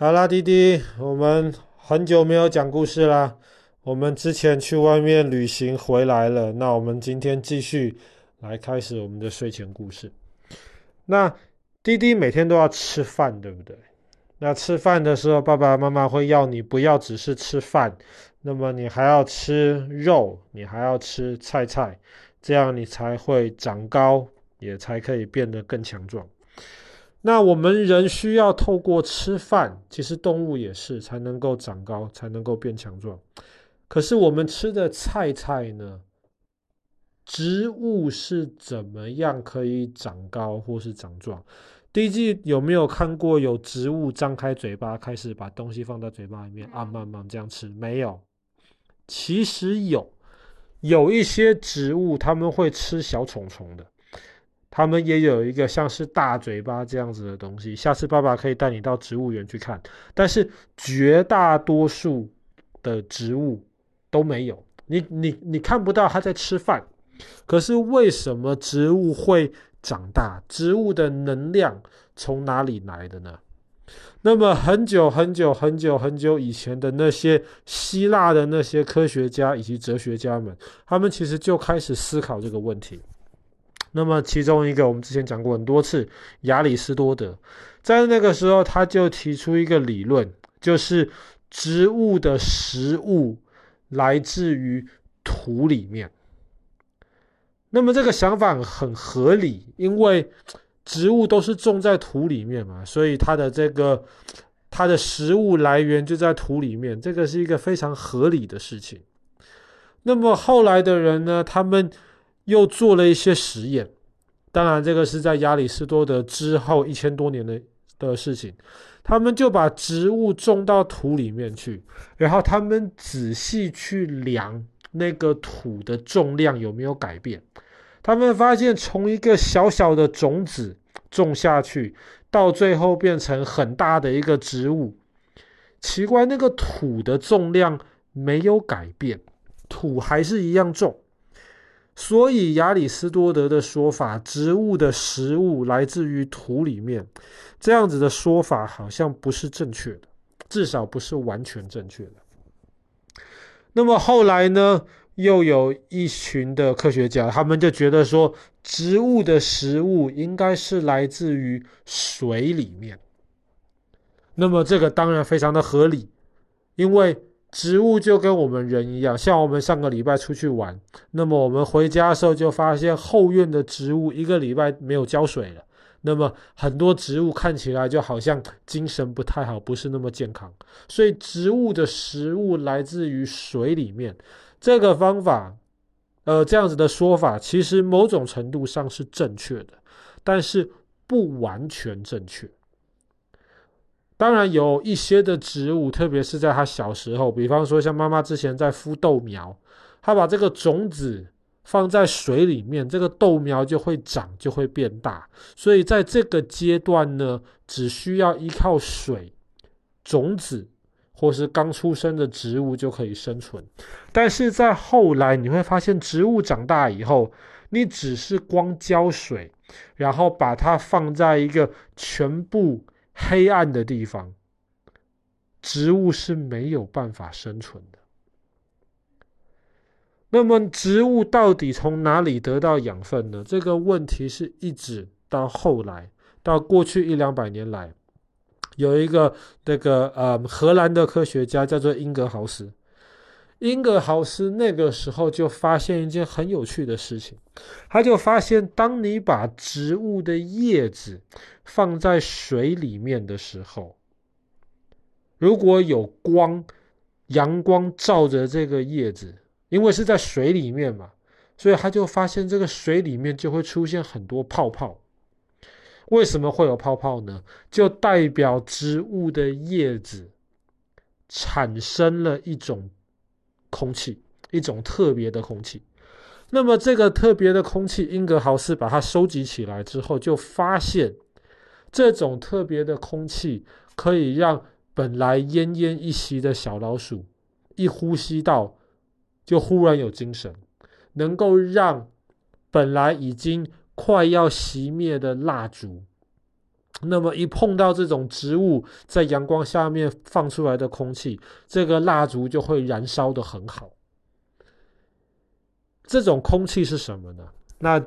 好啦，弟弟，我们很久没有讲故事啦。我们之前去外面旅行回来了，那我们今天继续来开始我们的睡前故事。那弟弟每天都要吃饭，对不对？那吃饭的时候，爸爸妈妈会要你不要只是吃饭，那么你还要吃肉，你还要吃菜菜，这样你才会长高，也才可以变得更强壮。那我们人需要透过吃饭，其实动物也是才能够长高，才能够变强壮。可是我们吃的菜菜呢？植物是怎么样可以长高或是长壮？第一季有没有看过有植物张开嘴巴开始把东西放到嘴巴里面啊，慢慢这样吃？没有。其实有，有一些植物他们会吃小虫虫的。他们也有一个像是大嘴巴这样子的东西，下次爸爸可以带你到植物园去看。但是绝大多数的植物都没有，你你你看不到它在吃饭。可是为什么植物会长大？植物的能量从哪里来的呢？那么很久很久很久很久以前的那些希腊的那些科学家以及哲学家们，他们其实就开始思考这个问题。那么，其中一个我们之前讲过很多次，亚里士多德，在那个时候他就提出一个理论，就是植物的食物来自于土里面。那么这个想法很合理，因为植物都是种在土里面嘛，所以它的这个它的食物来源就在土里面，这个是一个非常合理的事情。那么后来的人呢，他们又做了一些实验，当然这个是在亚里士多德之后一千多年的的事情。他们就把植物种到土里面去，然后他们仔细去量那个土的重量有没有改变。他们发现，从一个小小的种子种下去，到最后变成很大的一个植物，奇怪，那个土的重量没有改变，土还是一样重。所以亚里士多德的说法，植物的食物来自于土里面，这样子的说法好像不是正确的，至少不是完全正确的。那么后来呢，又有一群的科学家，他们就觉得说，植物的食物应该是来自于水里面。那么这个当然非常的合理，因为。植物就跟我们人一样，像我们上个礼拜出去玩，那么我们回家的时候就发现后院的植物一个礼拜没有浇水了，那么很多植物看起来就好像精神不太好，不是那么健康。所以植物的食物来自于水里面，这个方法，呃，这样子的说法，其实某种程度上是正确的，但是不完全正确。当然有一些的植物，特别是在它小时候，比方说像妈妈之前在孵豆苗，她把这个种子放在水里面，这个豆苗就会长，就会变大。所以在这个阶段呢，只需要依靠水、种子或是刚出生的植物就可以生存。但是在后来，你会发现植物长大以后，你只是光浇水，然后把它放在一个全部。黑暗的地方，植物是没有办法生存的。那么，植物到底从哪里得到养分呢？这个问题是一直到后来，到过去一两百年来，有一个这个呃荷兰的科学家叫做英格豪斯。英格豪斯那个时候就发现一件很有趣的事情，他就发现，当你把植物的叶子放在水里面的时候，如果有光，阳光照着这个叶子，因为是在水里面嘛，所以他就发现这个水里面就会出现很多泡泡。为什么会有泡泡呢？就代表植物的叶子产生了一种。空气，一种特别的空气，那么这个特别的空气，英格豪斯把它收集起来之后，就发现这种特别的空气可以让本来奄奄一息的小老鼠一呼吸到，就忽然有精神，能够让本来已经快要熄灭的蜡烛那么一碰到这种植物在阳光下面放出来的空气，这个蜡烛就会燃烧的很好。这种空气是什么呢？那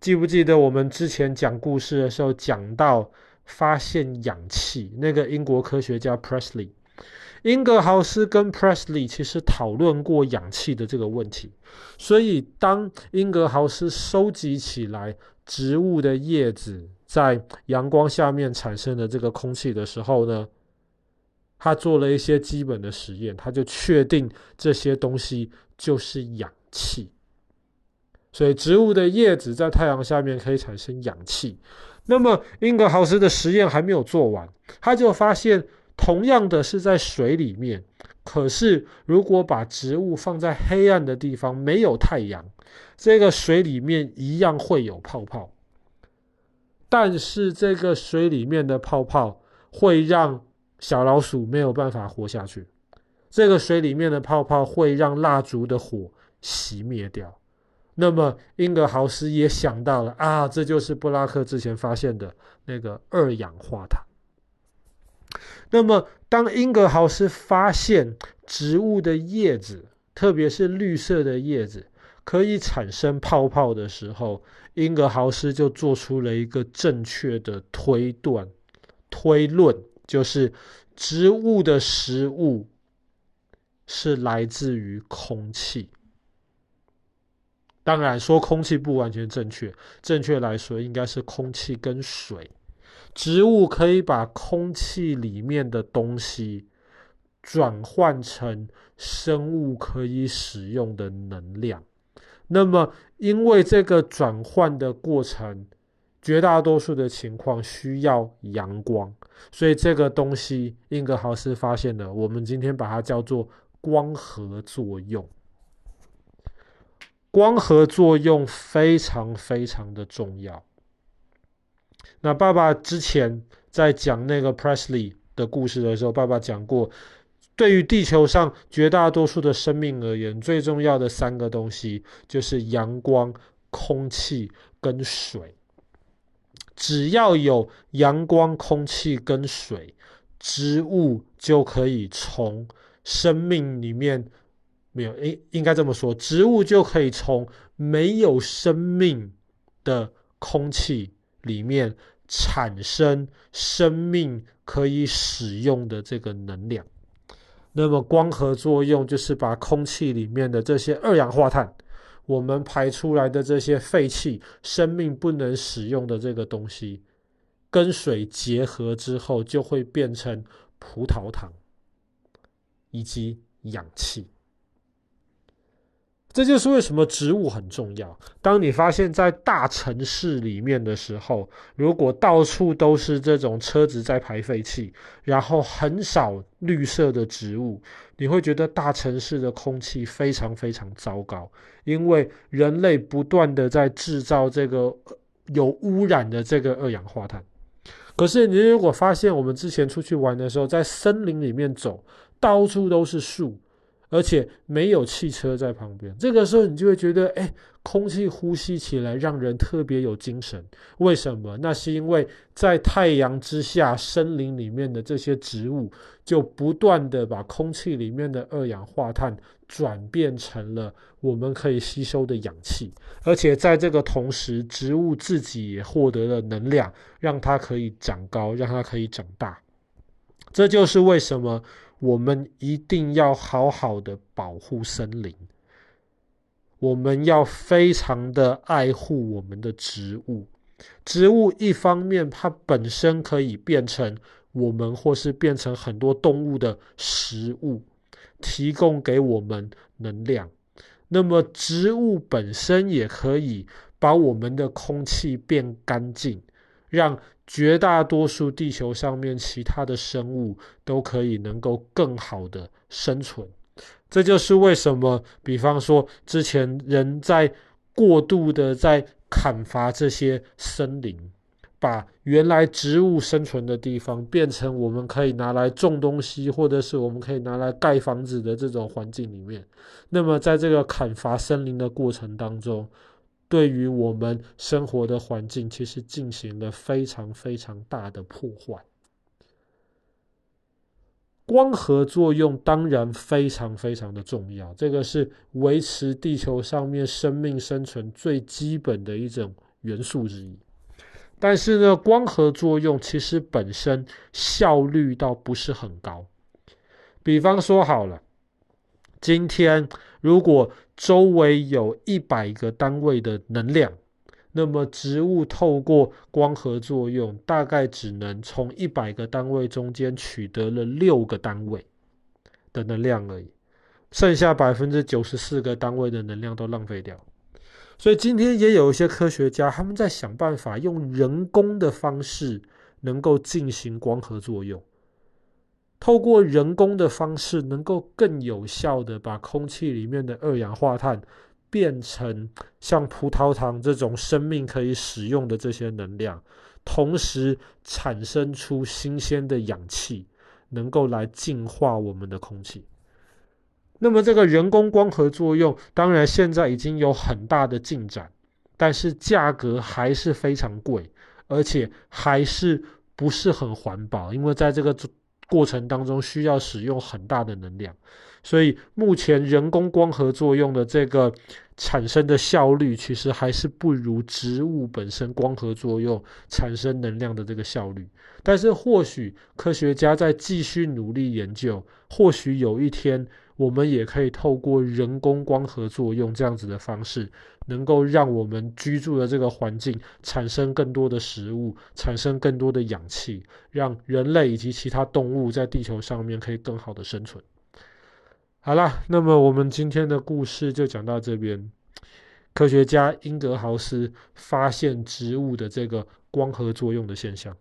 记不记得我们之前讲故事的时候讲到发现氧气那个英国科学家 Presley，英格豪斯跟 Presley 其实讨论过氧气的这个问题。所以当英格豪斯收集起来植物的叶子在阳光下面产生的这个空气的时候呢，他做了一些基本的实验，他就确定这些东西就是氧气。所以植物的叶子在太阳下面可以产生氧气。那么英格豪斯的实验还没有做完，他就发现同样的是在水里面，可是如果把植物放在黑暗的地方，没有太阳，这个水里面一样会有泡泡。但是这个水里面的泡泡会让小老鼠没有办法活下去，这个水里面的泡泡会让蜡烛的火熄灭掉。那么，英格豪斯也想到了啊，这就是布拉克之前发现的那个二氧化碳。那么，当英格豪斯发现植物的叶子，特别是绿色的叶子，可以产生泡泡的时候，英格豪斯就做出了一个正确的推断、推论，就是植物的食物是来自于空气。当然，说空气不完全正确，正确来说应该是空气跟水。植物可以把空气里面的东西转换成生物可以使用的能量。那么，因为这个转换的过程，绝大多数的情况需要阳光，所以这个东西，英格豪斯发现了，我们今天把它叫做光合作用。光合作用非常非常的重要。那爸爸之前在讲那个 Presley 的故事的时候，爸爸讲过，对于地球上绝大多数的生命而言，最重要的三个东西就是阳光、空气跟水。只要有阳光、空气跟水，植物就可以从生命里面。没有，应应该这么说，植物就可以从没有生命的空气里面产生生命可以使用的这个能量。那么光合作用就是把空气里面的这些二氧化碳，我们排出来的这些废气，生命不能使用的这个东西，跟水结合之后，就会变成葡萄糖以及氧气。这就是为什么植物很重要。当你发现，在大城市里面的时候，如果到处都是这种车子在排废气，然后很少绿色的植物，你会觉得大城市的空气非常非常糟糕，因为人类不断的在制造这个有污染的这个二氧化碳。可是你如果发现，我们之前出去玩的时候，在森林里面走，到处都是树。而且没有汽车在旁边，这个时候你就会觉得，哎，空气呼吸起来让人特别有精神。为什么？那是因为在太阳之下，森林里面的这些植物就不断地把空气里面的二氧化碳转变成了我们可以吸收的氧气，而且在这个同时，植物自己也获得了能量，让它可以长高，让它可以长大。这就是为什么。我们一定要好好的保护森林，我们要非常的爱护我们的植物。植物一方面它本身可以变成我们或是变成很多动物的食物，提供给我们能量。那么植物本身也可以把我们的空气变干净，让。绝大多数地球上面其他的生物都可以能够更好的生存，这就是为什么，比方说之前人在过度的在砍伐这些森林，把原来植物生存的地方变成我们可以拿来种东西，或者是我们可以拿来盖房子的这种环境里面。那么在这个砍伐森林的过程当中，对于我们生活的环境，其实进行了非常非常大的破坏。光合作用当然非常非常的重要，这个是维持地球上面生命生存最基本的一种元素之一。但是呢，光合作用其实本身效率倒不是很高。比方说好了，今天如果周围有一百个单位的能量。那么植物透过光合作用，大概只能从一百个单位中间取得了六个单位的能量而已，剩下百分之九十四个单位的能量都浪费掉。所以今天也有一些科学家，他们在想办法用人工的方式，能够进行光合作用，透过人工的方式，能够更有效地把空气里面的二氧化碳。变成像葡萄糖这种生命可以使用的这些能量，同时产生出新鲜的氧气，能够来净化我们的空气。那么这个人工光合作用，当然现在已经有很大的进展，但是价格还是非常贵，而且还是不是很环保，因为在这个过程当中需要使用很大的能量。所以目前人工光合作用的这个产生的效率，其实还是不如植物本身光合作用产生能量的这个效率。但是或许科学家在继续努力研究，或许有一天我们也可以透过人工光合作用这样子的方式，能够让我们居住的这个环境产生更多的食物，产生更多的氧气，让人类以及其他动物在地球上面可以更好的生存。好了，那么我们今天的故事就讲到这边。科学家英格豪斯发现植物的这个光合作用的现象。